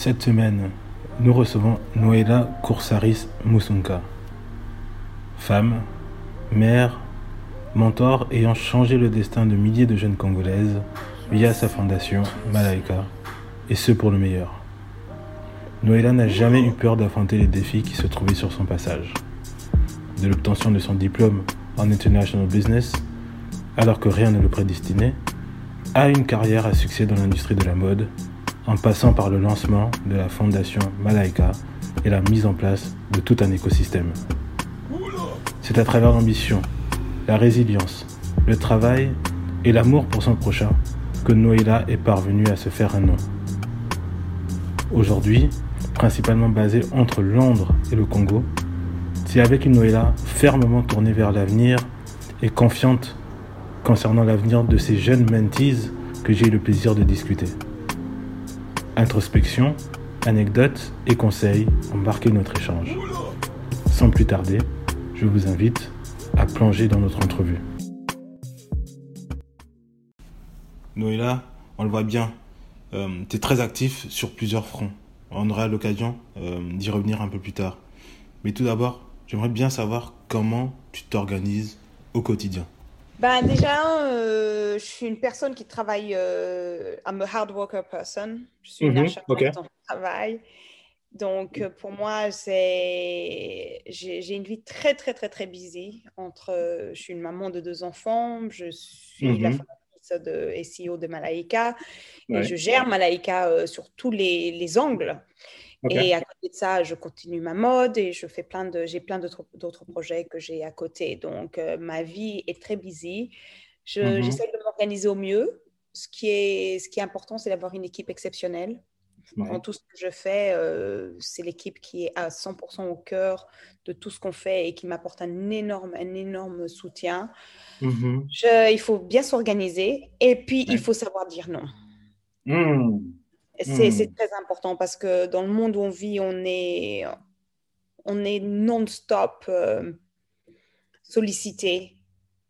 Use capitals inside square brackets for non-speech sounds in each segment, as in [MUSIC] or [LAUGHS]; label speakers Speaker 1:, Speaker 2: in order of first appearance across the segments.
Speaker 1: Cette semaine, nous recevons Noéla Koursaris Moussounka. Femme, mère, mentor ayant changé le destin de milliers de jeunes Congolaises via sa fondation Malaika, et ce pour le meilleur. Noéla n'a jamais eu peur d'affronter les défis qui se trouvaient sur son passage. De l'obtention de son diplôme en International Business, alors que rien ne le prédestinait, à une carrière à succès dans l'industrie de la mode, en passant par le lancement de la fondation Malaika et la mise en place de tout un écosystème. C'est à travers l'ambition, la résilience, le travail et l'amour pour son prochain que Noéla est parvenue à se faire un nom. Aujourd'hui, principalement basée entre Londres et le Congo, c'est avec une Noéla fermement tournée vers l'avenir et confiante concernant l'avenir de ces jeunes mentees que j'ai eu le plaisir de discuter. Introspection, anecdotes et conseils ont marqué notre échange. Sans plus tarder, je vous invite à plonger dans notre entrevue. Noéla, on le voit bien, euh, tu es très actif sur plusieurs fronts. On aura l'occasion euh, d'y revenir un peu plus tard. Mais tout d'abord, j'aimerais bien savoir comment tu t'organises au quotidien.
Speaker 2: Ben déjà, euh, je suis une personne qui travaille. Euh, I'm a hard worker person. Je suis une acharnée
Speaker 1: ok.
Speaker 2: dans le travail. Donc euh, pour moi, c'est j'ai une vie très très très très busy. Entre, euh, je suis une maman de deux enfants. Je suis la
Speaker 1: Mhm.
Speaker 2: fondatrice de SEO de Malaika et je gère Malaika euh, sur tous les, les angles. Et à côté de ça, je continue ma mode et je fais plein de, j'ai plein d'autres projets que j'ai à côté. Donc, euh, ma vie est très busy. Je-
Speaker 1: Mhm.
Speaker 2: J'essaie de m'organiser au mieux. Ce qui est, ce qui est important, c'est d'avoir une équipe exceptionnelle.
Speaker 1: Ouais.
Speaker 2: Dans tout ce que je fais, euh, c'est l'équipe qui est à 100% au cœur de tout ce qu'on fait et qui m'apporte un énorme, un énorme soutien.
Speaker 1: Mhm.
Speaker 2: Je- il faut bien s'organiser et puis
Speaker 1: Ouais.
Speaker 2: il faut savoir dire non.
Speaker 1: Mhm.
Speaker 2: C'est
Speaker 1: Hmm.
Speaker 2: très important parce que dans le monde où on vit, on est, on est non-stop euh, sollicité.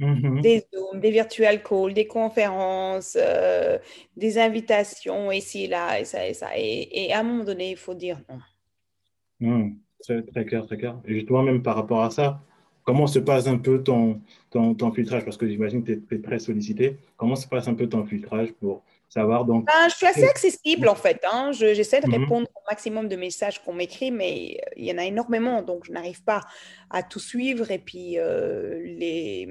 Speaker 1: Mhm.
Speaker 2: Des Zooms, des virtual calls, des conférences, euh, des invitations ici, là, et ça, et ça. Et, et à un moment donné, il faut dire non.
Speaker 1: Hmm, Très, très clair, très clair. Et justement, même par rapport à ça, comment se passe un peu ton, ton, ton filtrage? Parce que j'imagine que tu es, très sollicité. Comment se passe un peu ton filtrage pour savoir donc.
Speaker 2: Ben, je suis assez accessible en fait. hein. Je- J'essaie de
Speaker 1: Mhm.
Speaker 2: répondre au maximum de messages qu'on m'écrit, mais euh, il y en a énormément, donc je n'arrive pas à tout suivre. Et puis, euh, les...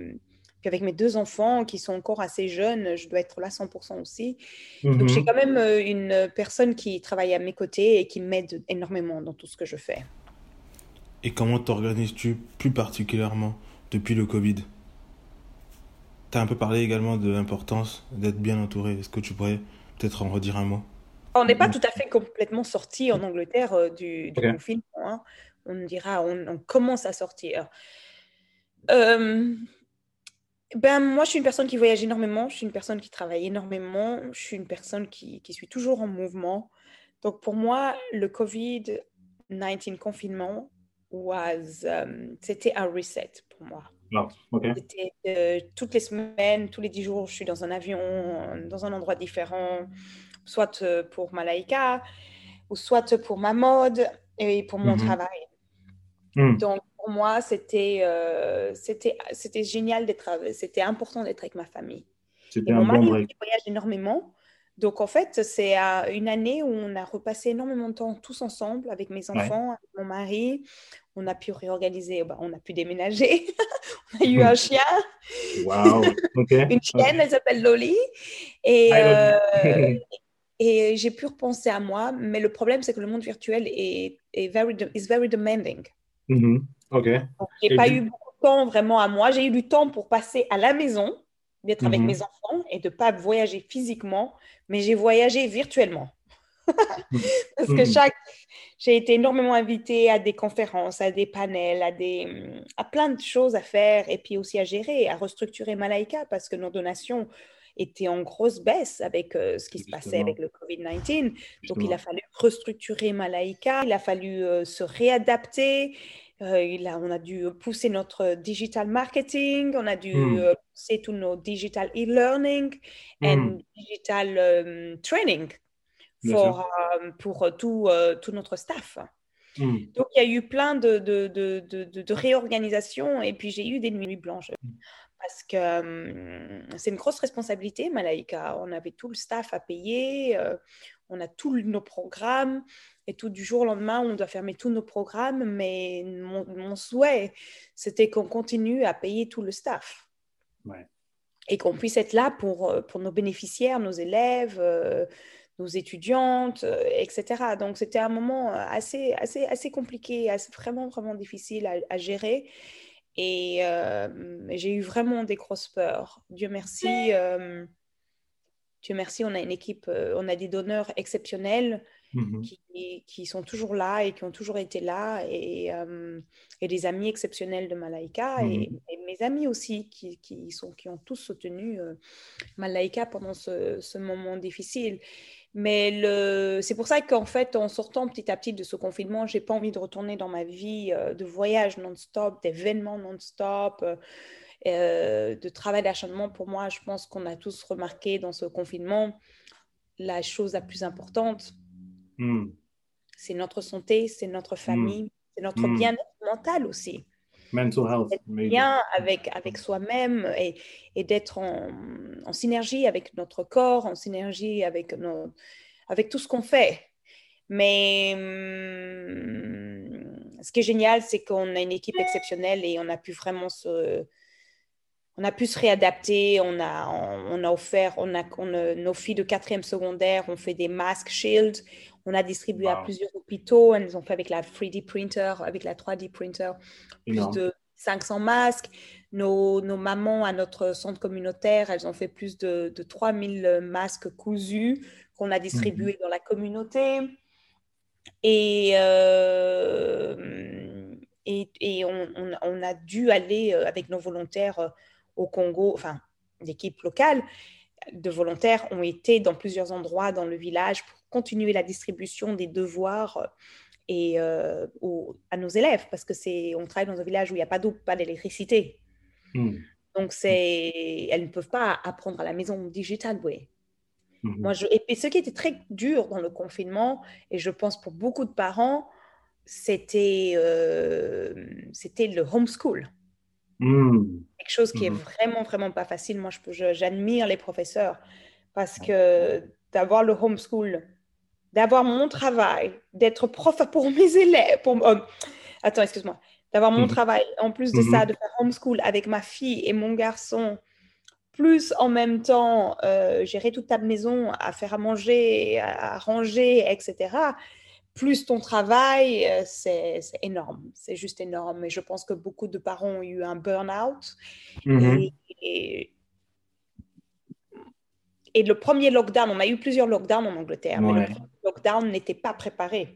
Speaker 2: puis avec mes deux enfants qui sont encore assez jeunes, je dois être là 100% aussi. Donc
Speaker 1: Mhm.
Speaker 2: j'ai quand même euh, une personne qui travaille à mes côtés et qui m'aide énormément dans tout ce que je fais.
Speaker 1: Et comment t'organises-tu plus particulièrement depuis le Covid? Tu as un peu parlé également de l'importance d'être bien entouré. Est-ce que tu pourrais peut-être en redire un mot?
Speaker 2: On n'est pas tout à fait complètement sorti en Angleterre euh, du, confinement. hein. On dira, on, on commence à sortir. Euh, ben, moi, je suis une personne qui voyage énormément, je suis une personne qui travaille énormément, je suis une personne qui, qui suis toujours en mouvement. Donc, pour moi, le COVID-19 confinement, was, um, c'était un reset pour moi. C'était euh, toutes les semaines, tous les dix jours, je suis dans un avion, dans un endroit différent, soit euh, pour Malaika, ou soit pour ma mode et pour mon
Speaker 1: Mhm.
Speaker 2: travail.
Speaker 1: Hmm.
Speaker 2: Donc, pour moi, c'était euh, c'était génial d'être, c'était important d'être avec ma famille.
Speaker 1: C'était
Speaker 2: Et
Speaker 1: un
Speaker 2: mon
Speaker 1: bon break.
Speaker 2: voyage énormément. Donc, en fait, c'est une année où on a repassé énormément de temps tous ensemble avec mes
Speaker 1: Ouais.
Speaker 2: enfants, avec mon mari. On a pu réorganiser, bah, on a pu déménager. [LAUGHS] on a eu un chien.
Speaker 1: Ok. [LAUGHS]
Speaker 2: une chienne, elle s'appelle Loli. Et, euh, et j'ai pu repenser à moi. Mais le problème, c'est que le monde virtuel est, est very, is very demanding.
Speaker 1: Mhm. Ok.
Speaker 2: Donc, j'ai pas
Speaker 1: du-
Speaker 2: eu beaucoup de temps vraiment à moi. J'ai eu du temps pour passer à la maison, d'être avec
Speaker 1: Mhm.
Speaker 2: mes enfants et de pas voyager physiquement, mais j'ai voyagé virtuellement. [LAUGHS] Parce que
Speaker 1: Mhm.
Speaker 2: chaque, j'ai été énormément invitée à des conférences, à des panels, à des, à plein de choses à faire et puis aussi à gérer, à restructurer Malaika parce que nos donations étaient en grosse baisse avec euh, ce qui se passait avec le COVID-19. Donc, il a fallu restructurer Malaika, il a fallu euh, se réadapter. Euh, il a, on a dû pousser notre digital marketing, on a dû
Speaker 1: Hmm.
Speaker 2: pousser tous nos digital e-learning
Speaker 1: Hmm.
Speaker 2: and digital um, training pour, euh, pour tout, tout notre staff. Hmm. Donc, il y a eu plein de, de, de, de réorganisations et puis j'ai eu des nuits blanches. Parce que hum, c'est une grosse responsabilité, Malaika. On avait tout le staff à payer, on a tous nos programmes et tout du jour au lendemain, on doit fermer tous nos programmes. Mais mon, mon souhait, c'était qu'on continue à payer tout le staff. Et qu'on puisse être là pour, euh, pour nos bénéficiaires, nos élèves, euh, nos étudiantes, euh, etc. Donc, c'était un moment assez, assez, assez compliqué, assez, vraiment, vraiment difficile à, gérer. Et j'ai eu vraiment des grosses peurs. Dieu merci. Dieu merci, on a une équipe, on a des donneurs exceptionnels Mmh qui, qui, sont toujours là et qui ont toujours été là, et, euh, et des amis exceptionnels de Malaika, mmh et, mes amis aussi qui, qui, sont, qui ont tous soutenu euh, Malaika pendant ce, ce, moment difficile. Mais le... c'est pour ça qu'en fait, en sortant petit à petit de ce confinement, j'ai pas envie de retourner dans ma vie euh, de voyage non-stop, d'événements non-stop. de travail d'acharnement, pour moi, je pense qu'on a tous remarqué dans ce confinement, la chose la plus importante, Hmm. C'est notre santé, c'est notre hmm. famille, c'est notre hmm. bien-être mental aussi.
Speaker 1: Mental health.
Speaker 2: Bien avec, avec soi-même et, et d'être en, en, synergie avec notre corps, en synergie avec, nos, avec tout ce qu'on fait. Mais ce qui est génial, c'est qu'on a une équipe exceptionnelle et on a pu vraiment se, on a pu se réadapter, on a, on, a offert, on a, nos filles de quatrième secondaire ont fait des masques Shield, on a distribué à plusieurs hôpitaux. Elles ont fait avec la 3D printer, avec la 3D printer, plus de 500 masques. Nos, mamans à notre centre communautaire, elles ont fait plus de, de 3000 masques cousus qu'on a distribués mhm. dans la communauté. Et, euh, et, on, a dû aller euh, avec nos volontaires euh, au Congo, enfin, l'équipe locale de volontaires ont été dans plusieurs endroits dans le village pour continuer la distribution des devoirs euh, et, euh, à nos élèves, parce que c'est, on travaille dans un village où il n'y a pas d'eau, pas d'électricité. Hmm. Donc, c'est, elles ne peuvent pas apprendre à la maison digital way. Hmm. Moi, je, et, ce qui était très dur dans le confinement, et je pense pour beaucoup de parents, c'était, euh, c'était le homeschool. Hmm. Quelque chose qui est vraiment, vraiment pas facile. Moi, j'admire les professeurs parce que d'avoir le homeschool d'avoir mon travail, d'être prof pour mes élèves. Pour, oh, attends, excuse-moi. D'avoir mon mhm. travail, en plus de ça, mhm. de faire homeschool avec ma fille et mon garçon, plus en même temps euh, gérer toute ta maison, à faire à manger, à, ranger, etc. Plus ton travail, euh, c'est énorme. C'est juste énorme. Et je pense que beaucoup de parents ont eu un burn-out. Mhm. et, et le premier lockdown, on a eu plusieurs lockdowns en Angleterre, mais le premier lockdown n'était pas préparé.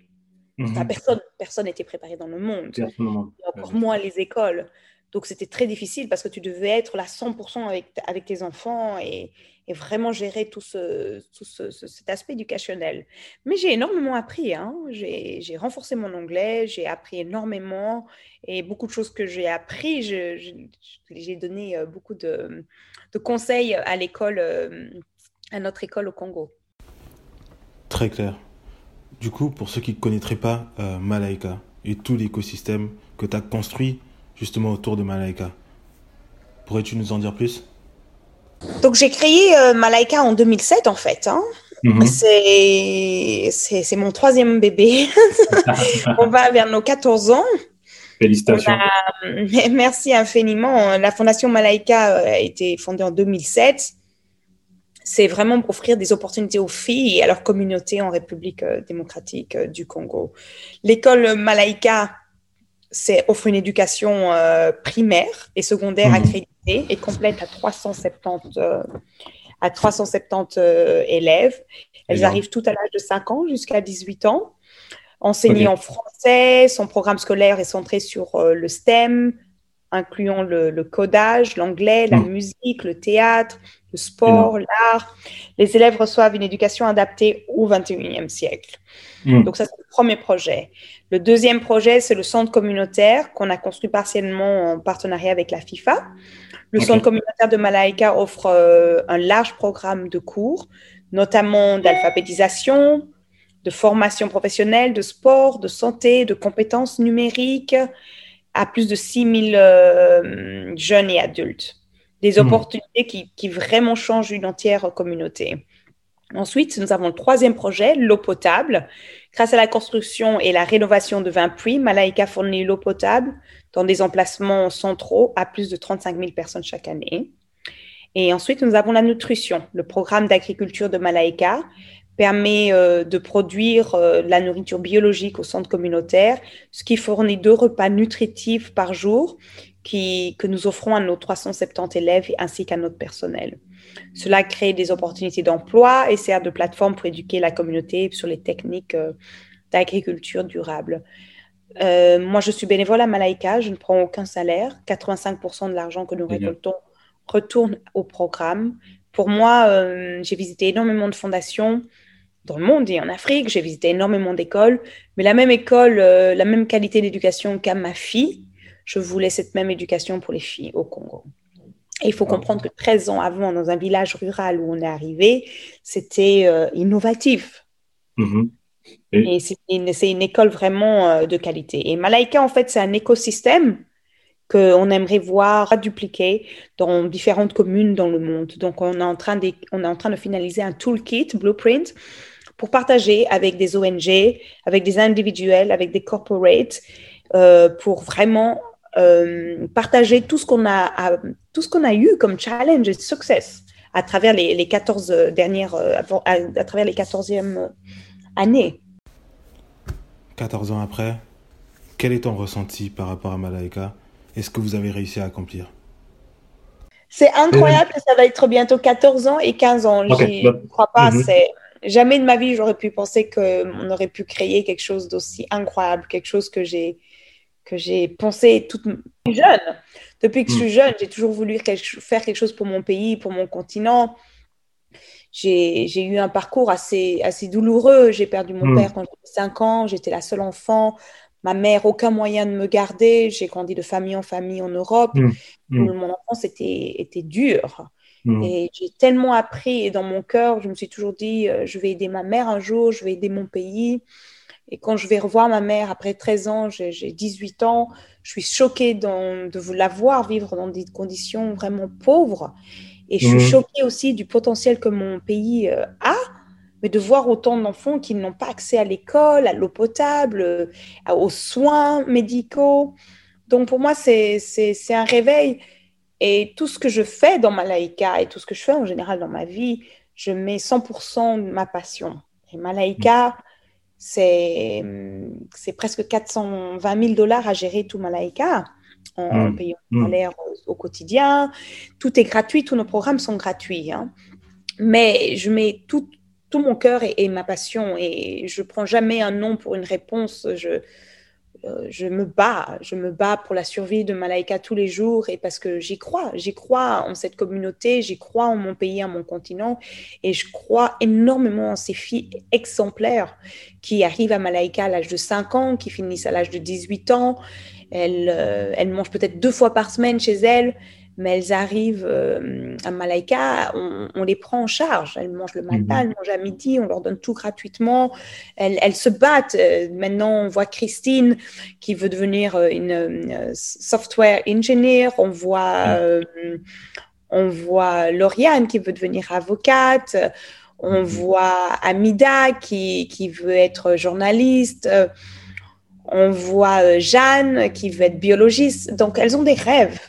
Speaker 2: Mhm. personne personne n'était préparé dans le monde, et encore moins les écoles. Donc c'était très difficile parce que tu devais être là 100% avec, avec tes enfants et, et vraiment gérer tout, ce, tout ce, cet aspect éducationnel. Mais j'ai énormément appris. Hein. J'ai renforcé mon anglais, j'ai appris énormément et beaucoup de choses que j'ai appris, j'ai donné euh, beaucoup de, de conseils à l'école euh, à notre école au Congo.
Speaker 1: Très clair. Du coup, pour ceux qui ne connaîtraient pas euh, Malaika et tout l'écosystème que tu as construit justement autour de Malaika, pourrais-tu nous en dire plus?
Speaker 2: Donc j'ai créé euh, Malaika en 2007 en fait. Hein. Mhm. C'est mon troisième bébé. [LAUGHS] On va vers nos 14 ans.
Speaker 1: Félicitations. [LAUGHS]
Speaker 2: Merci infiniment. La Fondation Malaika euh, a été fondée en 2007 c'est vraiment offrir des opportunités aux filles et à leur communauté en République euh, démocratique euh, du Congo. L'école Malaika, c'est offre une éducation euh, primaire et secondaire mhm. accréditée et complète à 370, à 370 élèves. Elles arrivent tout à l'âge de 5 ans jusqu'à 18 ans. Enseignées en français, son programme scolaire est centré sur le STEM, incluant le, codage, l'anglais, la mhm. musique, le théâtre, le sport, l'art. Les élèves reçoivent une éducation adaptée au 21e siècle. Hmm. Donc ça, c'est le premier projet. Le deuxième projet, c'est le centre communautaire qu'on a construit partiellement en partenariat avec la FIFA. Le centre communautaire de Malaika offre euh, un large programme de cours, notamment d'alphabétisation, de formation professionnelle, de sport, de santé, de compétences numériques à plus de 6000 euh, jeunes et adultes. Des hmm. opportunités qui, qui, vraiment changent une entière communauté. Ensuite, nous avons le troisième projet, l'eau potable. Grâce à la construction et la rénovation de 20 puits, Malaika fournit l'eau potable dans des emplacements centraux à plus de 35 000 personnes chaque année. Et ensuite, nous avons la nutrition. Le programme d'agriculture de Malaika permet euh, de produire euh, la nourriture biologique au centre communautaire, ce qui fournit deux repas nutritifs par jour qui, que nous offrons à nos 370 élèves ainsi qu'à notre personnel. Cela crée des opportunités d'emploi et sert de plateforme pour éduquer la communauté sur les techniques euh, d'agriculture durable. moi, je suis bénévole à Malaika, je ne prends aucun salaire. 85% de l'argent que nous récoltons retourne au programme. Pour moi, j'ai visité énormément de fondations, dans le monde et en Afrique. J'ai visité énormément d'écoles, mais la même école, euh, la même qualité d'éducation qu'à ma fille, je voulais cette même éducation pour les filles au Congo. Et il faut ah. comprendre que 13 ans avant, dans un village rural où on est arrivé, c'était euh, innovatif. Mm-hmm. Et, c'est une, école vraiment euh, de qualité. Et Malaika, en fait, c'est un écosystème qu'on aimerait voir dupliquer dans différentes communes dans le monde. Donc, on est en train de, on est en train de finaliser un toolkit, blueprint, pour partager avec des ONG, avec des individuels, avec des corporates, euh, pour vraiment euh, partager tout ce qu'on a, tout ce qu'on a eu comme challenge et success à travers les, les 14 dernières, euh, à, à, travers les 14e années.
Speaker 1: 14 ans après, quel est ton ressenti par rapport à Malaika? Et ce que vous avez réussi à accomplir?
Speaker 2: C'est incroyable, ça va être bientôt 14 ans et 15 ans. Je ne crois pas, mm-hmm. c'est jamais de ma vie, j'aurais pu penser qu'on aurait pu créer quelque chose d'aussi incroyable, quelque chose que j'ai que j'ai pensé toute jeune. Depuis que je suis hmm. jeune, j'ai toujours voulu faire quelque chose pour mon pays, pour mon continent. J'ai eu un parcours assez, assez douloureux. J'ai perdu mon hmm. père quand j'avais 5 ans. J'étais la seule enfant. Ma mère, aucun moyen de me garder. J'ai grandi de famille en famille en Europe. Hmm. Mon enfance était, était dure. Mm. Et j'ai tellement appris et dans mon cœur, je me suis toujours dit, euh, je vais aider ma mère un jour, je vais aider mon pays. Et quand je vais revoir ma mère après 13 ans, j'ai 18 ans, je suis choquée de la voir vivre dans des conditions vraiment pauvres. Et je suis mm. choquée aussi du potentiel que mon pays euh, a, mais de voir autant d'enfants qui n'ont pas accès à l'école, à l'eau potable, euh, aux soins médicaux. Donc pour moi, c'est un réveil. Et tout ce que je fais dans Malaika et tout ce que je fais en général dans ma vie, je mets 100% de ma passion. Et Malaika, c'est presque 420 000 dollars à gérer tout Malaika en mmh. payant mmh. salaire au, quotidien. Tout est gratuit, tous nos programmes sont gratuits. Hein. Mais je mets tout, tout mon cœur et, et, ma passion et je prends jamais un nom pour une réponse. Je, euh, je me bats, je me bats pour la survie de Malaika tous les jours et parce que j'y crois, j'y crois en cette communauté, j'y crois en mon pays, en mon continent et je crois énormément en ces filles exemplaires qui arrivent à Malaika à l'âge de 5 ans, qui finissent à l'âge de 18 ans. Elles, euh, elles mangent peut-être deux fois par semaine chez elles mais elles arrivent euh, à Malaika, on, les prend en charge. Elles mangent le matin, mhm. elles mangent à midi, on leur donne tout gratuitement. Elles, se battent. Euh, maintenant, on voit Christine qui veut devenir euh, une, software engineer. On voit, on voit Lauriane qui veut devenir avocate. On mhm. voit Amida qui, qui veut être journaliste on voit Jeanne qui veut être biologiste. Donc, elles ont des rêves.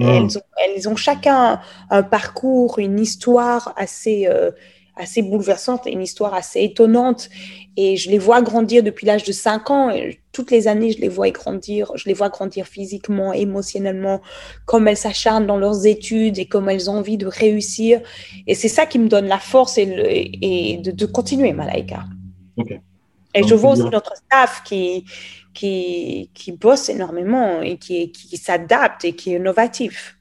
Speaker 2: Elles, ont, elles, ont, chacun un parcours, une histoire assez, euh, assez bouleversante, une histoire assez étonnante. Et je les vois grandir depuis l'âge de 5 ans. Et toutes les années, je les vois grandir. Je les vois grandir physiquement, émotionnellement, comme elles s'acharnent dans leurs études et comme elles ont envie de réussir. Et c'est ça qui me donne la force et, et de, de, continuer, Malaika. Et je vois aussi notre staff qui, qui, qui bosse énormément et qui, qui s'adapte et qui est innovatif.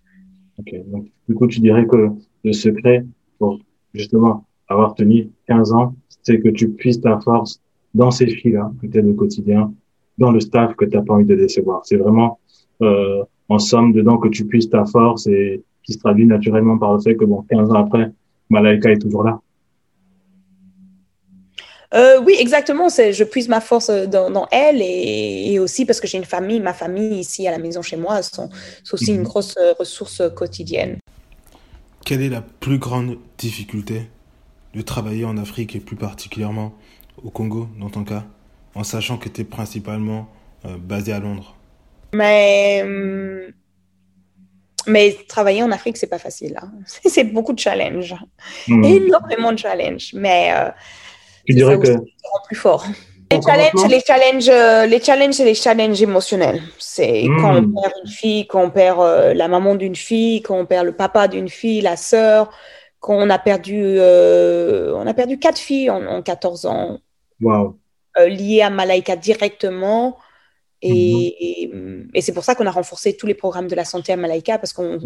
Speaker 3: Ok, donc du coup, tu dirais que le secret pour justement avoir tenu 15 ans, c'est que tu puisses ta force dans ces filles-là, que tu au quotidien, dans le staff que tu n'as pas envie de décevoir. C'est vraiment euh, en somme dedans que tu puisses ta force et qui se traduit naturellement par le fait que bon, 15 ans après, Malaika est toujours là.
Speaker 2: Euh, oui, exactement. Je puise ma force dans, elle et, aussi parce que j'ai une famille. Ma famille ici à la maison chez moi, c'est aussi une mhm. grosse euh, ressource quotidienne.
Speaker 1: Quelle est la plus grande difficulté de travailler en Afrique et plus particulièrement au Congo dans ton cas, en sachant que tu es principalement euh, basé à Londres?
Speaker 2: Mais hum, mais travailler en Afrique, c'est pas facile. Hein. [LAUGHS] C'est beaucoup de challenges, hmm. énormément de challenges. Mais euh,
Speaker 3: tu dirais que
Speaker 2: plus fort. Les challenges, les challenges, euh, les challenges, c'est les challenges émotionnels. C'est hmm. quand on perd une fille, quand on perd euh, la maman d'une fille, quand on perd le papa d'une fille, la sœur, quand on a perdu, euh, on a perdu quatre filles en, en 14 ans.
Speaker 3: Wow.
Speaker 2: liées à Malaika directement. Mhm. Et, et, c'est pour ça qu'on a renforcé tous les programmes de la santé à Malaika, parce qu'on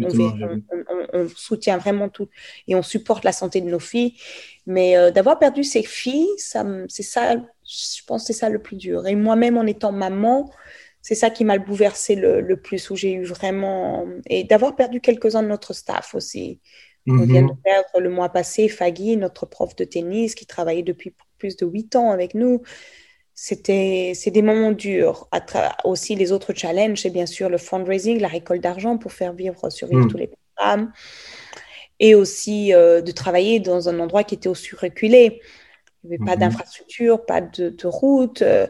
Speaker 2: on, soutient vraiment tout et on supporte la santé de nos filles. Mais euh, d'avoir perdu ses filles, c'est ça, je pense c'est ça le plus dur. Et moi-même, en étant maman, c'est ça qui m'a bouleversé le, le, plus, où j'ai eu vraiment... Et d'avoir perdu quelques-uns de notre staff aussi. On vient de perdre le mois passé Fagui, notre prof de tennis, qui travaillait depuis plus de huit ans avec nous c'était c'est des moments durs. Aussi, les autres challenges, c'est bien sûr le fundraising, la récolte d'argent pour faire vivre, survivre hmm. tous les programmes. Et aussi euh, de travailler dans un endroit qui était aussi reculé. Il n'y avait pas hmm. d'infrastructure, pas de, route, euh,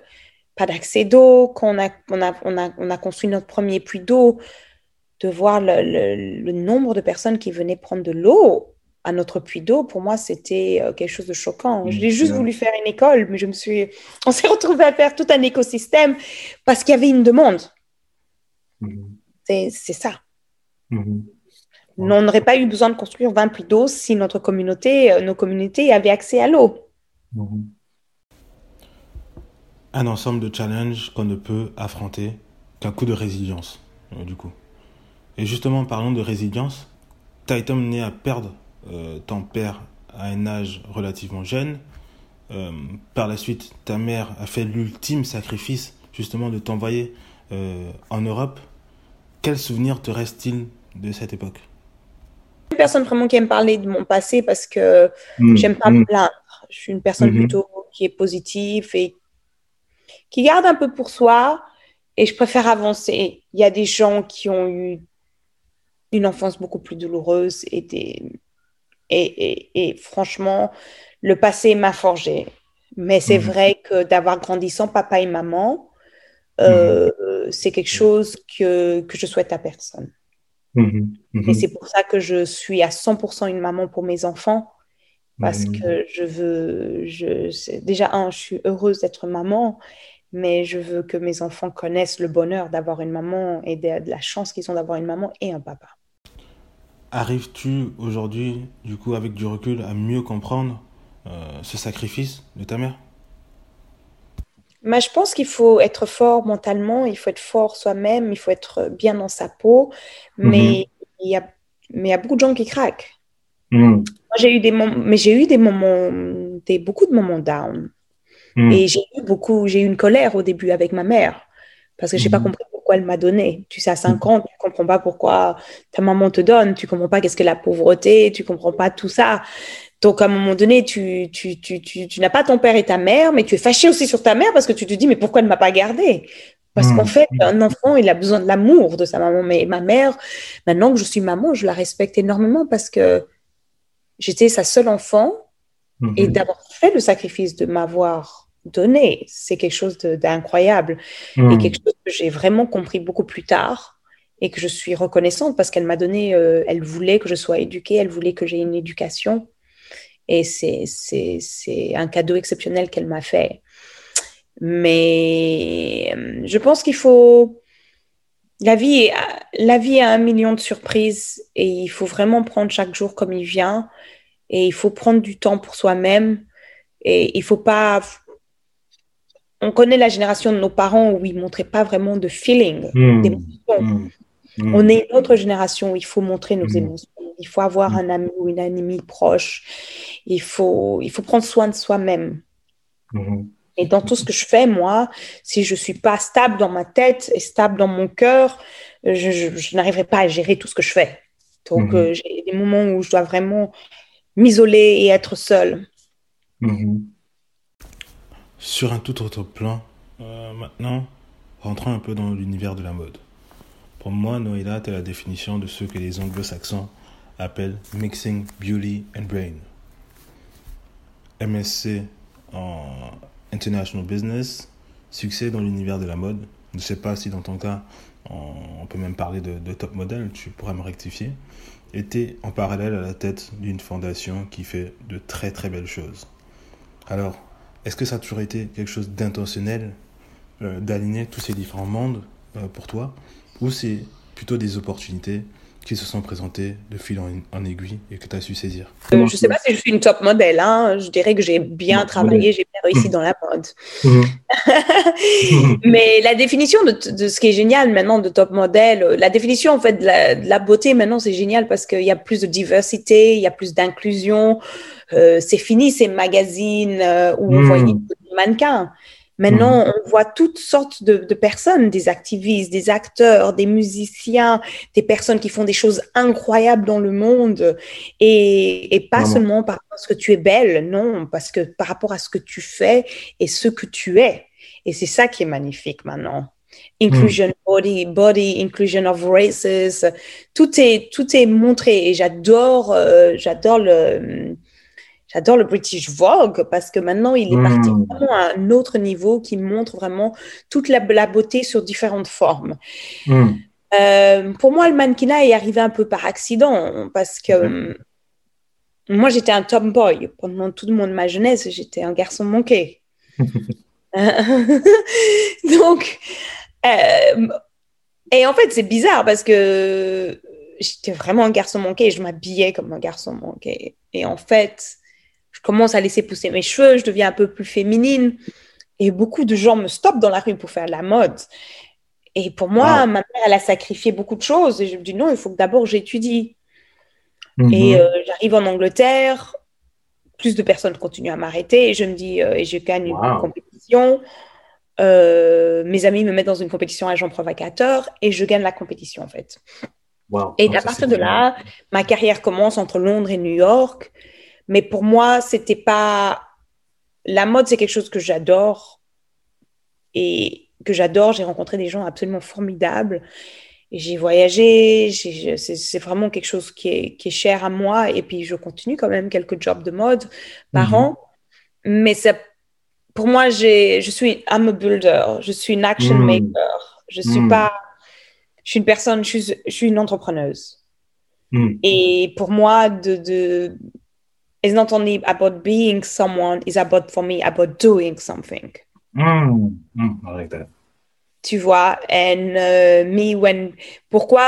Speaker 2: pas d'accès d'eau. Quand on a, on, a, on, a, on a, construit notre premier puits d'eau, de voir le, le, nombre de personnes qui venaient prendre de l'eau à notre puits d'eau, pour moi, c'était euh, quelque chose de choquant. J'ai juste voulu faire une école, mais je me suis... [LAUGHS] on s'est retrouvé à faire tout un écosystème parce qu'il y avait une demande. Mhm. C'est ça. Mhm. On n'aurait pas eu besoin de construire 20 puits d'eau si notre communauté, euh, nos communautés avaient accès à l'eau. Mhm.
Speaker 1: Un ensemble de challenges qu'on ne peut affronter qu'un coup de résilience, euh, du coup. Et justement, parlons de résilience. Titan né à perdre euh, ton père à un âge relativement jeune. Euh, par la suite, ta mère a fait l'ultime sacrifice justement de t'envoyer euh, en Europe. Quel souvenir te reste-t-il de cette époque?
Speaker 2: Une personne vraiment qui aime parler de mon passé parce que mmh, j'aime pas me mmh. plaindre. Je suis une personne mmh. plutôt qui est positive et qui garde un peu pour soi et je préfère avancer. Il y a des gens qui ont eu une enfance beaucoup plus douloureuse et des, et, franchement, le passé m'a forgé. Mais c'est mhm. vrai que d'avoir grandi sans papa et maman, euh, mhm. c'est quelque chose que, que, je souhaite à personne. Mhm. Et c'est pour ça que je suis à 100% une maman pour mes enfants. Parce que je veux, je, déjà, un, je suis heureuse d'être maman, mais je veux que mes enfants connaissent le bonheur d'avoir une maman et de la chance qu'ils ont d'avoir une maman et un papa.
Speaker 1: Arrives-tu aujourd'hui, du coup, avec du recul, à mieux comprendre euh, ce sacrifice de ta mère?
Speaker 2: Mais je pense qu'il faut être fort mentalement, il faut être fort soi-même, il faut être bien dans sa peau, mais mhm. il y a mais il y a beaucoup de gens qui craquent. Mhm. j'ai eu des moments, mais j'ai eu des moments, des, beaucoup de moments down. Mhm. Et j'ai eu beaucoup, j'ai eu une colère au début avec ma mère parce que j'ai pas compris pourquoi elle m'a donné. Tu sais, à 5 ans, tu comprends pas pourquoi ta maman te donne, tu comprends pas qu'est-ce que la pauvreté, tu comprends pas tout ça. Donc, à un moment donné, tu, tu, tu, tu, n'as pas ton père et ta mère, mais tu es fâché aussi sur ta mère parce que tu te dis, mais pourquoi elle ne m'a pas gardé Parce qu'en mmh. fait, un enfant, il a besoin de l'amour de sa maman. Mais ma mère, maintenant que je suis maman, je la respecte énormément parce que j'étais sa seule enfant et mmh. d'avoir fait le sacrifice de m'avoir donné. C'est quelque chose d'incroyable et hmm. quelque chose que j'ai vraiment compris beaucoup plus tard et que je suis reconnaissante parce qu'elle m'a donné, euh, elle voulait que je sois éduquée, elle voulait que j'ai une éducation et c'est un cadeau exceptionnel qu'elle m'a fait. Mais euh, je pense qu'il faut... La vie, la vie a un million de surprises et il faut vraiment prendre chaque jour comme il vient et il faut prendre du temps pour soi-même et il faut pas on connaît la génération de nos parents où ils ne montraient pas vraiment de feeling, hmm. d'émotion. Hmm. Hmm. On est une autre génération où il faut montrer nos émotions. Il faut avoir un ami ou une amie proche. Il faut, il faut prendre soin de soi-même. Et dans tout ce que je fais, moi, si je ne suis pas stable dans ma tête et stable dans mon cœur, je, n'arriverai pas à gérer tout ce que je fais. Donc, euh, j'ai des moments où je dois vraiment m'isoler et être seule.
Speaker 1: Sur un tout autre plan, euh, maintenant, rentrons un peu dans l'univers de la mode. Pour moi, Noëlla est la définition de ce que les anglo-saxons appellent mixing beauty and brain. MSc en International Business, succès dans l'univers de la mode. Je ne sais pas si dans ton cas, on peut même parler de, top model, tu pourras me rectifier. Était en parallèle à la tête d'une fondation qui fait de très très belles choses. Alors, est-ce que ça a toujours été quelque chose d'intentionnel euh, d'aligner tous ces différents mondes euh, pour toi? Ou c'est plutôt des opportunités qui se sont présentées de fil en, aiguille et que tu as su saisir
Speaker 2: euh, Je ne sais pas si je suis une top modèle. Hein. Je dirais que j'ai bien travaillé, j'ai bien réussi dans la mode. Mhm. [LAUGHS] Mais la définition de, de, ce qui est génial maintenant de top modèle, la définition en fait de la, beauté maintenant, c'est génial parce qu'il y a plus de diversité, il y a plus d'inclusion. Euh, c'est fini ces magazines euh, où on voit des mannequins. Maintenant, mhm. on voit toutes sortes de, personnes, des activistes, des acteurs, des musiciens, des personnes qui font des choses incroyables dans le monde. Et, pas seulement parce que tu es belle, non, parce que par rapport à ce que tu fais et ce que tu es. Et c'est ça qui est magnifique maintenant. Inclusion mhm. body, body, inclusion of races, tout est, tout est montré. Et j'adore, euh, j'adore le J'adore le British Vogue parce que maintenant, il est parti hmm. vraiment à un autre niveau qui montre vraiment toute la, beauté sur différentes formes. Hmm. Euh, pour moi, le mannequinat est arrivé un peu par accident parce que hmm. moi, j'étais un tomboy. Pendant tout le monde de ma jeunesse, j'étais un garçon manqué. [LAUGHS] [LAUGHS] Donc, euh, et en fait, c'est bizarre parce que j'étais vraiment un garçon manqué et je m'habillais comme un garçon manqué. Et en fait, commence à laisser pousser mes cheveux, je deviens un peu plus féminine. Et beaucoup de gens me stoppent dans la rue pour faire la mode. Et pour moi, ma mère, elle a sacrifié beaucoup de choses. Et je me dis non, il faut que d'abord j'étudie. Mhm. Et euh, j'arrive en Angleterre, plus de personnes continuent à m'arrêter. Et je me dis, euh, et je gagne une compétition. Euh, mes amis me mettent dans une compétition agent provocateur et je gagne la compétition en fait. Et à partir de là, ma carrière commence entre Londres et New York. Mais pour moi, c'était pas. La mode, c'est quelque chose que j'adore. Et que j'adore. J'ai rencontré des gens absolument formidables. J'ai voyagé. C'est vraiment quelque chose qui est, qui est, cher à moi. Et puis, je continue quand même quelques jobs de mode par mhm. an. Mais ça, pour moi, je suis I'm a builder. Je suis une action mhm. maker. Je suis mhm. pas. Je suis une personne, je suis, je suis une entrepreneuse. Et pour moi, de, de it's not only about being someone, it's about, for me, about doing something.
Speaker 3: Mm, mm, I like that.
Speaker 2: Tu vois, and uh, me when, pourquoi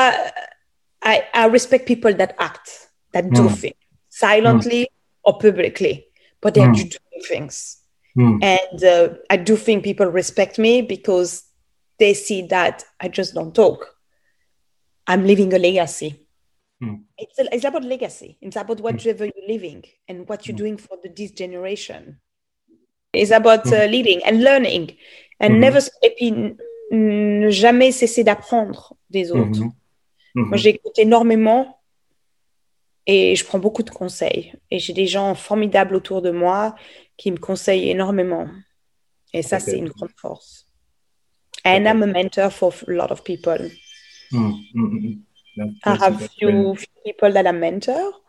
Speaker 2: I, I respect people that act, that do mm. things silently or publicly, but they mm. do things. Mm. And uh, I do think people respect me because they see that I just don't talk. I'm leaving a legacy. Mm. It's, it's about legacy. It's about whatever mm. you're living and what you're mm. doing for the, this generation. It's about mm. uh, leading and learning and -hmm. never et puis ne jamais cesser d'apprendre des autres. -hmm. Moi, j'écoute énormément et je prends beaucoup de conseils. Et j'ai des gens formidables autour de moi qui me conseillent énormément. Et ça, okay. c'est une grande force. And okay. I'm a mentor for a lot of people. Mm -hmm. I have few people that I mentor.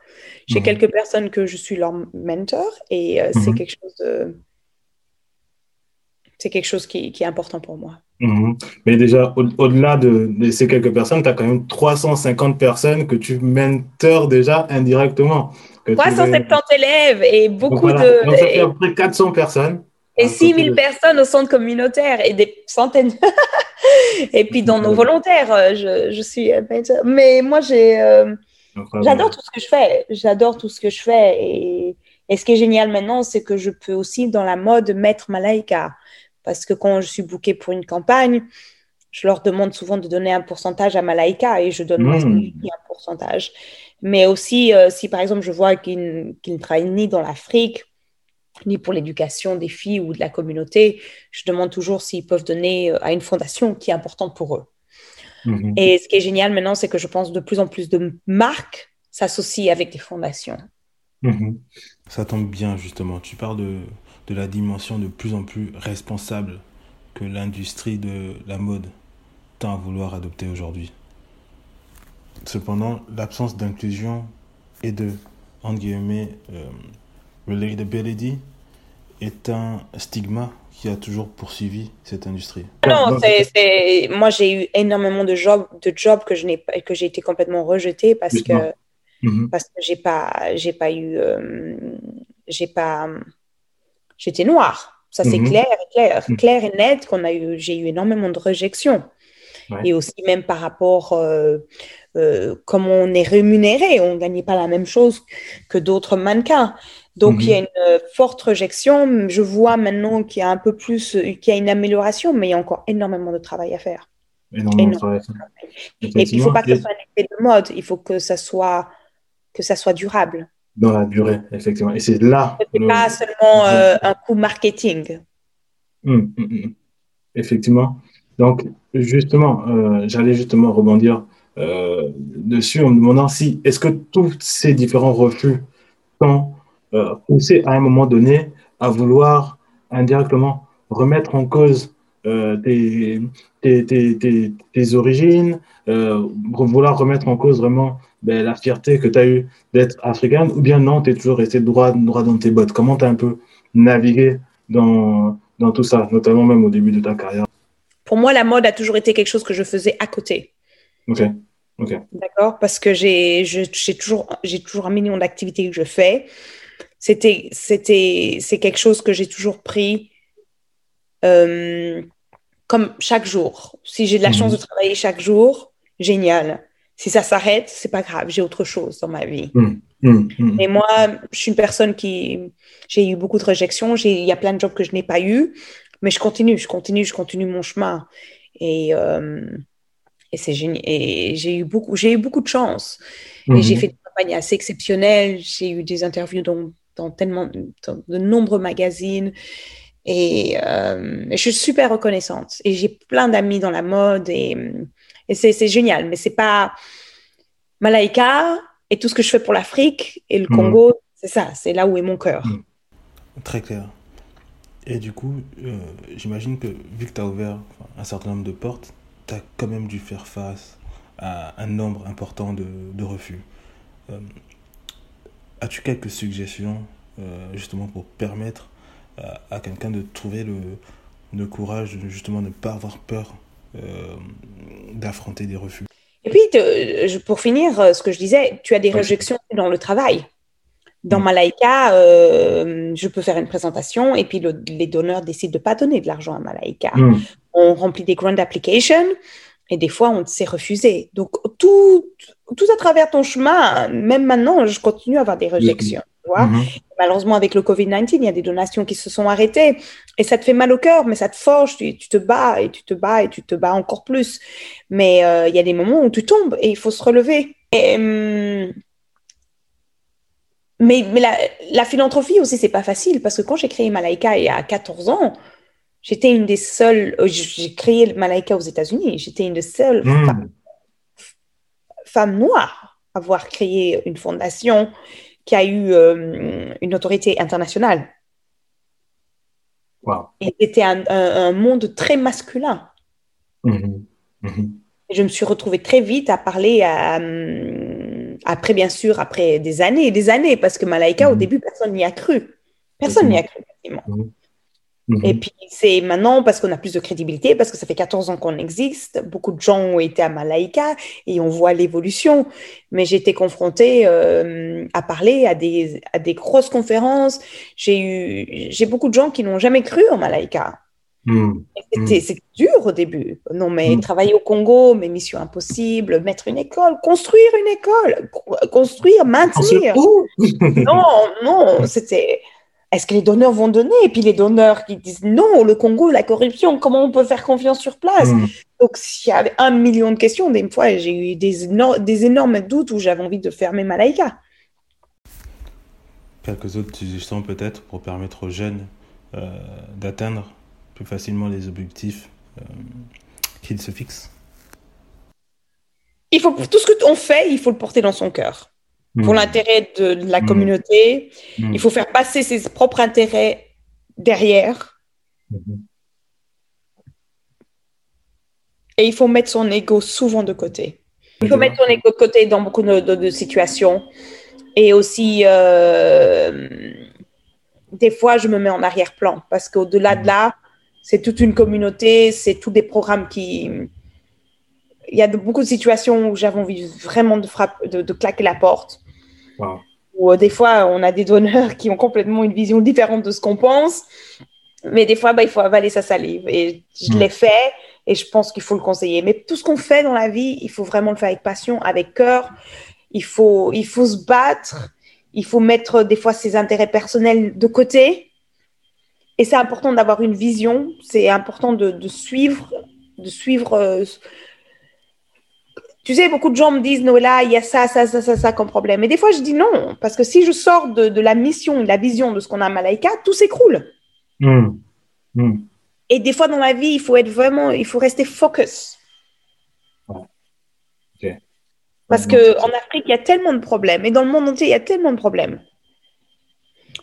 Speaker 2: J'ai mm -hmm. quelques personnes que je suis leur mentor et euh, mm -hmm. c'est quelque chose de... c'est quelque chose qui, qui, est important pour moi.
Speaker 3: Mm -hmm. Mais déjà, au-delà au de, de, ces quelques personnes, tu as quand même 350 personnes que tu mentors déjà indirectement.
Speaker 2: 370 élèves et beaucoup voilà. de...
Speaker 3: Donc, ça fait à peu près 400 personnes.
Speaker 2: Et 6000 personnes au centre communautaire et des centaines. [LAUGHS] et puis dans nos volontaires, euh, je, je suis. Mais moi, j'ai. Euh, j'adore tout ce que je fais. J'adore tout ce que je fais. Et, et ce qui est génial maintenant, c'est que je peux aussi, dans la mode, mettre Malaika. Parce que quand je suis bookée pour une campagne, je leur demande souvent de donner un pourcentage à Malaika et je donne mmh. un pourcentage. Mais aussi, euh, si par exemple, je vois qu'ils ne travaillent ni dans l'Afrique, ni pour l'éducation des filles ou de la communauté. Je demande toujours s'ils peuvent donner euh, à une fondation qui est importante pour eux. Mhm. Et ce qui est génial maintenant, c'est que je pense de plus en plus de marques s'associent avec des fondations.
Speaker 1: Mhm. Ça tombe bien, justement. Tu parles de, de la dimension de plus en plus responsable que l'industrie de la mode tend à vouloir adopter aujourd'hui. Cependant, l'absence d'inclusion et de, entre guillemets, euh, relatability est un stigma qui a toujours poursuivi cette industrie.
Speaker 2: Non, c'est, moi j'ai eu énormément de jobs, de jobs que je n'ai que j'ai été complètement rejeté parce que mhm. parce que j'ai pas j'ai pas eu euh, j'ai pas j'étais noire. Ça c'est mhm. clair, clair, mhm. clair et net qu'on a eu j'ai eu énormément de réjections. Et aussi même par rapport euh, euh, comment on est rémunéré, on ne gagnait pas la même chose que d'autres mannequins. Donc, il y a mhm. une euh, forte rejection. Je vois maintenant qu'il y a un peu plus, euh, qu'il y a une amélioration, mais il y a encore énormément de travail à faire. Énormément, de travail à faire. Et puis, il ne faut pas que ce soit un effet de mode, il faut que ça soit, que ça soit durable.
Speaker 3: Dans la durée, effectivement. Et c'est là.
Speaker 2: Ce n'est pas seulement euh, un coup marketing.
Speaker 3: Hum, hum, hum. Effectivement. Donc, justement, j'allais justement rebondir dessus en me demandant si, est-ce que tous ces différents refus sont euh, pousser à un moment donné à vouloir indirectement remettre en cause euh, tes, tes, tes, tes, origines, euh, vouloir remettre en cause vraiment ben, la fierté que tu as eue d'être africaine, ou bien non, tu es toujours resté droit, droit dans tes bottes. Comment tu as un peu navigué dans, dans tout ça, notamment même au début de ta carrière?
Speaker 2: Pour moi, la mode a toujours été quelque chose que je faisais à côté.
Speaker 3: Ok. ok
Speaker 2: D'accord? Parce que j'ai toujours, toujours un million d'activités que je fais c'était, c'était, c'est quelque chose que j'ai toujours pris euh, comme chaque jour. Si j'ai de la chance de mhm. travailler chaque jour, génial. Si ça s'arrête, c'est pas grave, j'ai autre chose dans ma vie. Mhm. Mhm. Et moi, je suis une personne qui, j'ai eu beaucoup de réjections, il y a plein de jobs que je n'ai pas eu, mais je continue, je continue, je continue mon chemin. Et, euh, et c'est génial. Et j'ai eu beaucoup, j'ai eu beaucoup de chance. Et j'ai fait des campagnes assez exceptionnelles. J'ai eu des interviews dans dans tellement de nombreux magazines. Et, euh, je suis super reconnaissante. Et j'ai plein d'amis dans la mode et, et c'est génial. Mais c'est pas Malaika et tout ce que je fais pour l'Afrique et le mhm. Congo, c'est ça, c'est là où est mon cœur. Mhm.
Speaker 1: Très clair. Et du coup, euh, j'imagine que vu que tu as ouvert un certain nombre de portes, tu as quand même dû faire face à un nombre important de, de refus. Euh, As-tu quelques suggestions euh, justement pour permettre à, quelqu'un de trouver le, le, courage de justement ne pas avoir peur euh, d'affronter des refus?
Speaker 2: Et puis, pour finir, euh, ce que je disais, tu as des réjections dans le travail. Dans mm. Malaika, je peux faire une présentation et puis les donneurs décident de ne pas donner de l'argent à Malaika. Mm. On remplit des grand applications et des fois, on s'est refusé. Donc, tout, tout à travers ton chemin, même maintenant, je continue à avoir des réjections. Mhm. Malheureusement, avec le Covid-19, il y a des donations qui se sont arrêtées et ça te fait mal au cœur, mais ça te forge, tu, te bats et tu te bats et tu te bats encore plus. Mais euh, il y a des moments où tu tombes et il faut se relever. Hum, mais, mais la, la, philanthropie aussi, c'est pas facile parce que quand j'ai créé Malaika il y a 14 ans, j'étais une des seules, euh, j'ai créé Malaika aux États-Unis, j'étais une des seules mmh femme noire à avoir créé une fondation qui a eu euh, une autorité internationale. Et c'était un, monde très masculin. Mm-hmm. Mm-hmm. je me suis retrouvée très vite à parler à, euh, après, bien sûr, après des années et des années, parce que Malaika, au mm-hmm. début, personne n'y a cru. Personne n'y a cru, Mhm. Et puis, c'est maintenant parce qu'on a plus de crédibilité, parce que ça fait 14 ans qu'on existe. Beaucoup de gens ont été à Malaika et on voit l'évolution. Mais j'ai été confrontée euh, à parler à des, à des grosses conférences. J'ai eu, j'ai beaucoup de gens qui n'ont jamais cru en Malaika. Mhm. C'était mhm. dur au début. Non, mais travailler au Congo, mes missions impossibles, mettre une école, construire une école, construire, maintenir. non, non, [LAUGHS] c'était est-ce que les donneurs vont donner? Et puis les donneurs qui disent non, le Congo, la corruption, comment on peut faire confiance sur place? Hmm. Donc, s'il y avait un million de questions, des fois, j'ai eu des, des énormes doutes où j'avais envie de fermer Malaika.
Speaker 1: Quelques autres suggestions peut-être pour permettre aux jeunes euh, d'atteindre plus facilement les objectifs euh, qu'ils se fixent
Speaker 2: il faut, Tout ce que on fait, il faut le porter dans son cœur pour hmm. l'intérêt de, la hmm. communauté. Hmm. Il faut faire passer ses propres intérêts derrière. Et il faut mettre son ego souvent de côté. Il faut mettre son ego de côté dans beaucoup de, de- de situations. Et aussi, euh, des fois, je me mets en arrière-plan parce qu'au-delà de là, c'est toute une communauté, c'est tous des programmes qui. Il y a de- beaucoup de situations où j'avais envie vraiment de, frapper, de, de claquer la porte.
Speaker 3: Wow.
Speaker 2: Ou euh, des fois, on a des donneurs qui ont complètement une vision différente de ce qu'on pense. Mais des fois, bah, il faut avaler sa salive. Et je
Speaker 3: Mm.
Speaker 2: l'ai fait et je pense qu'il faut le conseiller. Mais tout ce qu'on fait dans la vie, il faut vraiment le faire avec passion, avec cœur. Il faut, il faut se battre. Il faut mettre des fois ses intérêts personnels de côté. Et c'est important d'avoir une vision. C'est important de, de suivre, de suivre. euh, tu sais, beaucoup de gens me disent, Noëlla, il y a ça, ça, ça, ça, ça comme problème. Et des fois, je dis non, parce que si je sors de, de la mission, la vision de ce qu'on a à Malaika, tout s'écroule.
Speaker 3: Mhm. Mhm.
Speaker 2: Et des fois dans la vie, il faut être vraiment, il faut rester focus. Parce
Speaker 3: Ouais,
Speaker 2: que
Speaker 3: non,
Speaker 2: en Afrique, il y a tellement de problèmes. Et dans le monde entier, il y a tellement de problèmes.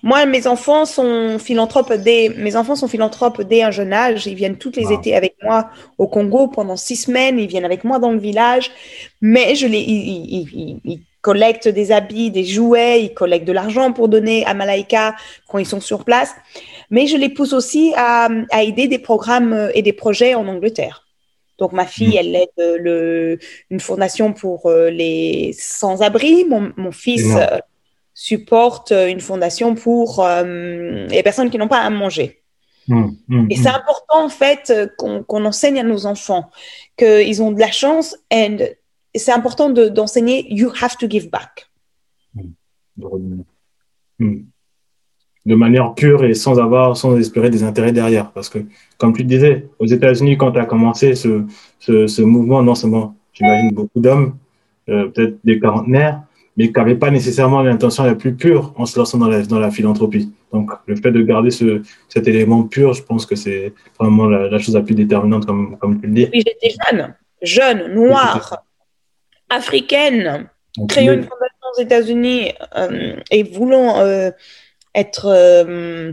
Speaker 2: Moi, mes enfants sont philanthropes dès, mes enfants sont philanthropes dès un jeune âge. Ils viennent tous les
Speaker 3: Wow.
Speaker 2: étés avec moi au Congo pendant six semaines. Ils viennent avec moi dans le village. Mais je les, ils, ils- ils- collectent des habits, des jouets. Ils collectent de l'argent pour donner à Malaika quand ils sont sur place. Mais je les pousse aussi à, à aider des programmes et des projets en Angleterre. Donc, ma fille,
Speaker 3: Mm.
Speaker 2: elle aide le, une fondation pour euh, les sans-abri. Mon, mon fils supporte euh, une fondation pour euh, les personnes qui n'ont pas à manger.
Speaker 3: Mhm. Mhm.
Speaker 2: Et c'est important, en fait, euh, qu'on enseigne à nos enfants qu'ils ont de la chance and et c'est important de- d'enseigner you have to give back.
Speaker 3: de manière pure et sans avoir, sans espérer des intérêts derrière. Parce que, comme tu le disais, aux États-Unis, quand tu as commencé ce, ce, ce mouvement, non seulement, j'imagine beaucoup d'hommes, euh, peut-être des quarantenaires, mais qui n'avaient pas nécessairement l'intention la plus pure en se lançant dans la, dans la philanthropie. Donc, le fait de garder ce, cet élément pur, je pense que c'est vraiment la, la chose la plus déterminante, comme, comme tu le dis.
Speaker 2: Puis j'étais jeune, jeune, noire, africaine,
Speaker 3: Donc,
Speaker 2: créant une fondation aux États-Unis euh, et voulant euh, être euh,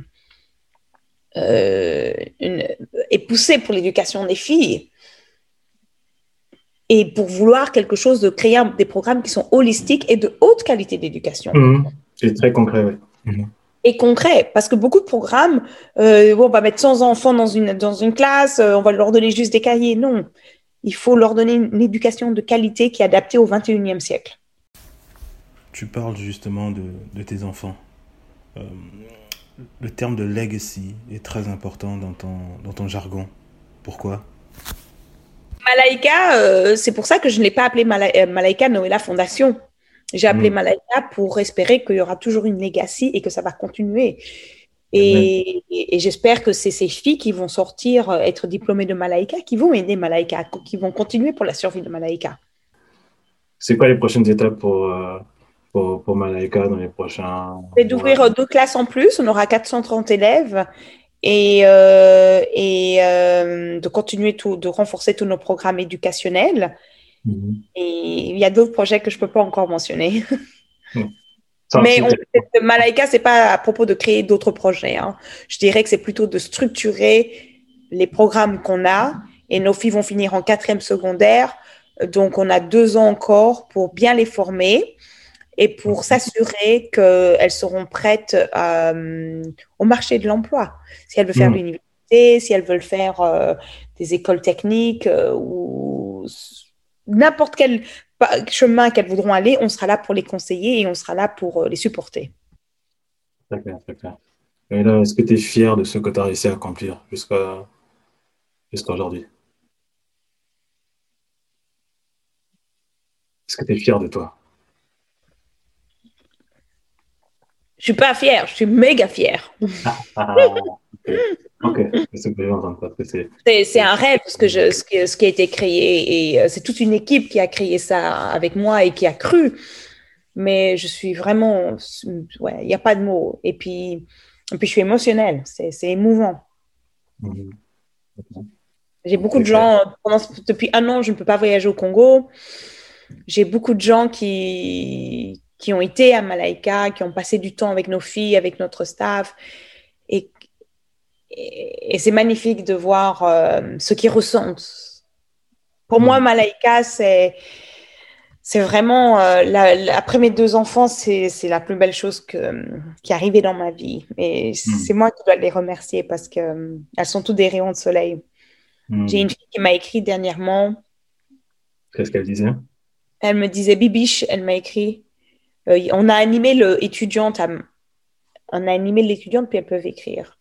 Speaker 2: euh, une, et poussée pour l'éducation des filles et pour vouloir quelque chose de créer des programmes qui sont holistiques et de haute qualité d'éducation
Speaker 3: Mhm. C'est très concret, oui.
Speaker 2: et concret parce que beaucoup de programmes euh, on va mettre 100 enfants dans une dans une classe euh, on va leur donner juste des cahiers non il faut leur donner une éducation de qualité qui est adaptée au 21e siècle
Speaker 1: Tu parles justement de, de tes enfants. Euh, le terme de legacy est très important dans ton, dans ton jargon. Pourquoi?
Speaker 2: Malaika, euh, c'est pour ça que je ne l'ai pas appelé Mala- euh, Malaika Noëlla Fondation. J'ai appelé
Speaker 3: Mm.
Speaker 2: Malaika pour espérer qu'il y aura toujours une legacy et que ça va continuer. Et, et- et j'espère que c'est ces filles qui vont sortir, euh, être diplômées de Malaika, qui vont aider Malaika, qui vont continuer pour la survie de Malaika.
Speaker 3: C'est quoi les prochaines étapes pour, euh, pour, pour Malaika dans les prochains
Speaker 2: C'est d'ouvrir deux classes en plus, on aura 430 élèves et, euh, et euh, de continuer tout, de renforcer tous nos programmes éducationnels.
Speaker 3: Mhm.
Speaker 2: Et il y a d'autres projets que je peux pas encore mentionner. [LAUGHS]
Speaker 3: Ça,
Speaker 2: Mais on, Malaika, c'est pas à propos de créer d'autres projets. hein. Je dirais que c'est plutôt de structurer les programmes qu'on a. Et nos filles vont finir en quatrième secondaire. Donc, on a deux ans encore pour bien les former et pour s'assurer qu'elles seront prêtes euh, au marché de l'emploi. Si elles veulent faire
Speaker 3: Mhm.
Speaker 2: l'université, si elles veulent faire euh, des écoles techniques euh, ou n'importe quel chemin qu'elles voudront aller, on sera là pour les conseiller et on sera là pour les supporter.
Speaker 3: Très clair, très clair. Et là, est-ce que tu es fier de ce que tu as réussi à accomplir jusqu'à jusqu'à aujourd'hui? Est-ce que tu es fier de toi?
Speaker 2: Je suis pas fière, je suis méga fière.
Speaker 3: Ah, ok. C'est ce
Speaker 2: un rêve ce, que je, ce, que- ce qui a été créé et euh, c'est toute une équipe qui a créé ça avec moi et qui a cru. Mais je suis vraiment, ouais, il n'y a pas de mots. Et puis, et puis je suis émotionnelle, c'est, émouvant.
Speaker 3: Mhm.
Speaker 2: J'ai beaucoup de gens, pendant, depuis un an, je ne peux pas voyager au Congo. J'ai beaucoup de gens qui, qui ont été à Malaika, qui ont passé du temps avec nos filles, avec notre staff. Et et, c'est magnifique de voir euh, ce qu'ils ressentent. Pour moi, mm. Malaika, c'est c'est vraiment, euh, après mes deux enfants, c'est la plus belle chose que, qui est arrivée dans ma vie. Et mm. c'est moi qui dois les remercier parce qu'elles sont toutes des rayons de soleil. Mm. J'ai une fille qui m'a écrit dernièrement.
Speaker 3: Qu'est-ce qu'elle disait?
Speaker 2: Elle me disait, Bibiche, elle m'a écrit. On a animé l'étudiante, on a animé l'étudiante, puis elles peuvent écrire.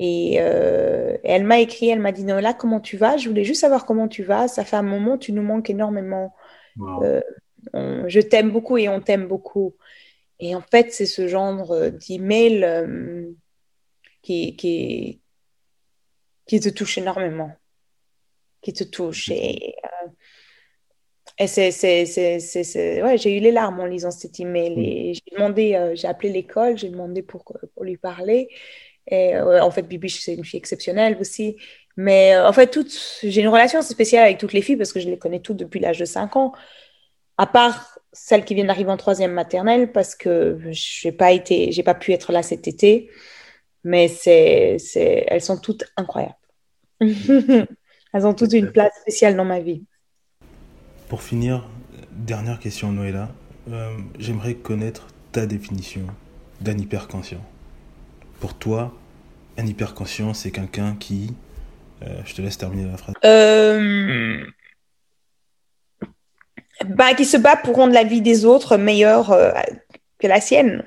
Speaker 2: Euh, et, elle m'a écrit, elle m'a dit Nola, comment tu vas? Je voulais juste savoir comment tu vas. Ça fait un moment, tu nous manques énormément. Euh, je t'aime beaucoup et on t'aime beaucoup. Et en fait, c'est ce genre d'email euh, qui, qui, qui te touche énormément. Qui te touche. Et, et c'est, ouais, j'ai eu les larmes en lisant cet email. Mm. Et j'ai demandé, j'ai appelé l'école, j'ai demandé pour, pour lui parler. Et euh, en fait, Bibiche, c'est une fille exceptionnelle aussi. Mais euh, en fait, j'ai une relation spéciale avec toutes les filles parce que je les connais toutes depuis l'âge de 5 ans. À part celles qui viennent d'arriver en troisième maternelle parce que je n'ai pas, été, pas pu être là cet été. Mais c'est, elles sont toutes incroyables. [LAUGHS] elles ont toutes une place spéciale dans ma vie.
Speaker 1: Pour finir, dernière question, Noëlla. Euh, j'aimerais connaître ta définition d'un hyperconscient pour toi, un hyperconscient, c'est quelqu'un qui... Euh, je te laisse terminer la phrase.
Speaker 2: Euh, bah, qui se bat pour rendre la vie des autres meilleure que la sienne.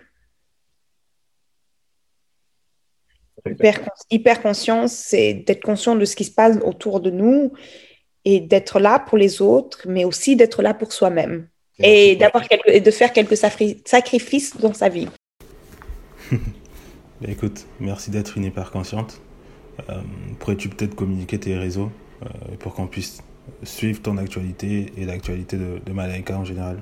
Speaker 2: Hyperconscience, c'est d'être conscient de ce qui se passe autour de nous et d'être là pour les autres, mais aussi d'être là pour soi-même et, d'avoir et de faire quelques sacrifices dans sa vie. [LAUGHS]
Speaker 1: Bah, écoute, merci d'être une hyper consciente. Euh, pourrais-tu peut-être communiquer tes réseaux euh, pour qu'on puisse suivre ton actualité et l'actualité de, de Malaika en général?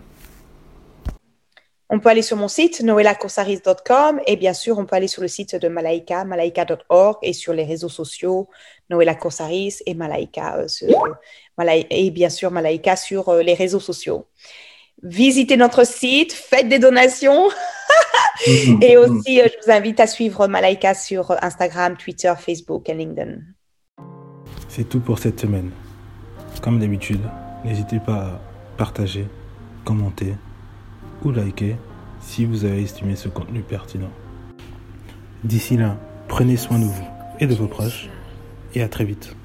Speaker 2: On peut aller sur mon site noelacorsaris.com et bien sûr, on peut aller sur le site de Malaika, malaika.org et sur les réseaux sociaux Noela Corsaris et Malaika, euh, et bien sûr Malaika sur les réseaux sociaux. Visitez notre site, faites des donations. Mhm. [LAUGHS] et aussi, euh, je vous invite à suivre Malaika sur Instagram, Twitter, Facebook et LinkedIn.
Speaker 1: C'est tout pour cette semaine. Comme d'habitude, n'hésitez pas à partager, commenter ou liker si vous avez estimé ce contenu pertinent. D'ici là, prenez soin de vous et de vos proches et à très vite.